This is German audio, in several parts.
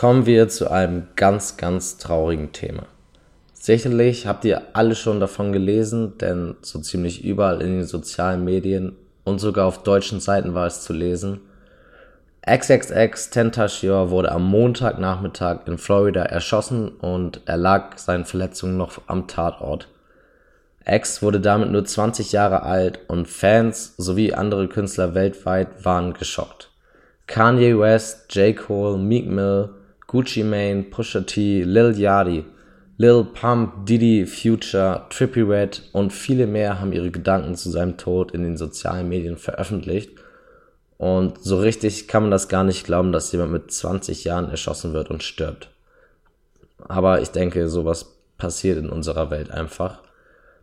kommen wir zu einem ganz, ganz traurigen Thema. Sicherlich habt ihr alle schon davon gelesen, denn so ziemlich überall in den sozialen Medien und sogar auf deutschen Seiten war es zu lesen. XXX Tentacion wurde am Montagnachmittag in Florida erschossen und erlag seinen Verletzungen noch am Tatort. X wurde damit nur 20 Jahre alt und Fans sowie andere Künstler weltweit waren geschockt. Kanye West, J. Cole, Meek Mill, Gucci Mane, Pusha T, Lil Yachty – Lil Pump, Diddy, Future, Trippie Red und viele mehr haben ihre Gedanken zu seinem Tod in den sozialen Medien veröffentlicht. Und so richtig kann man das gar nicht glauben, dass jemand mit 20 Jahren erschossen wird und stirbt. Aber ich denke, sowas passiert in unserer Welt einfach.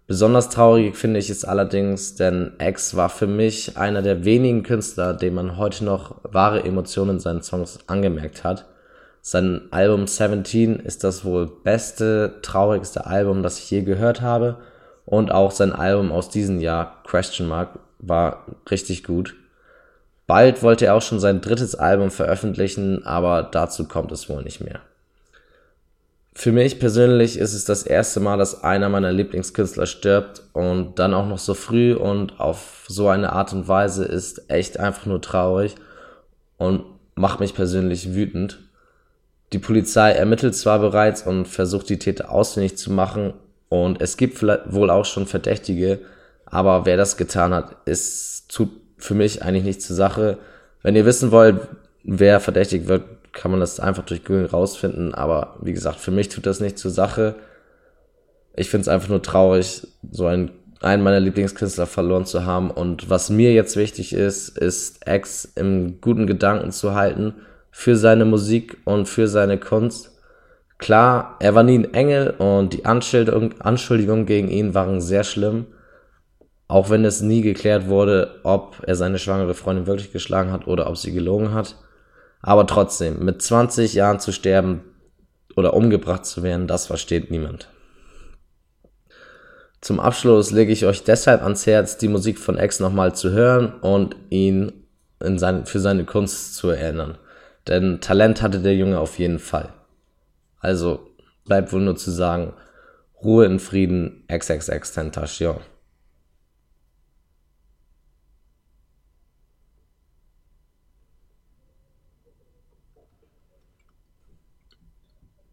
Besonders traurig finde ich es allerdings, denn X war für mich einer der wenigen Künstler, dem man heute noch wahre Emotionen in seinen Songs angemerkt hat. Sein Album 17 ist das wohl beste, traurigste Album, das ich je gehört habe. Und auch sein Album aus diesem Jahr, Question Mark, war richtig gut. Bald wollte er auch schon sein drittes Album veröffentlichen, aber dazu kommt es wohl nicht mehr. Für mich persönlich ist es das erste Mal, dass einer meiner Lieblingskünstler stirbt und dann auch noch so früh und auf so eine Art und Weise ist echt einfach nur traurig und macht mich persönlich wütend. Die Polizei ermittelt zwar bereits und versucht die Täter ausfindig zu machen und es gibt wohl auch schon Verdächtige, aber wer das getan hat, ist tut für mich eigentlich nichts zur Sache. Wenn ihr wissen wollt, wer verdächtig wird, kann man das einfach durch Google rausfinden, aber wie gesagt, für mich tut das nicht zur Sache. Ich finde es einfach nur traurig, so einen, einen meiner Lieblingskünstler verloren zu haben und was mir jetzt wichtig ist, ist X im guten Gedanken zu halten für seine Musik und für seine Kunst. Klar, er war nie ein Engel und die Anschuldigungen gegen ihn waren sehr schlimm. Auch wenn es nie geklärt wurde, ob er seine schwangere Freundin wirklich geschlagen hat oder ob sie gelogen hat. Aber trotzdem, mit 20 Jahren zu sterben oder umgebracht zu werden, das versteht niemand. Zum Abschluss lege ich euch deshalb ans Herz, die Musik von X nochmal zu hören und ihn in sein, für seine Kunst zu erinnern. Denn Talent hatte der Junge auf jeden Fall. Also bleibt wohl nur zu sagen, Ruhe in Frieden, XXX Tentation.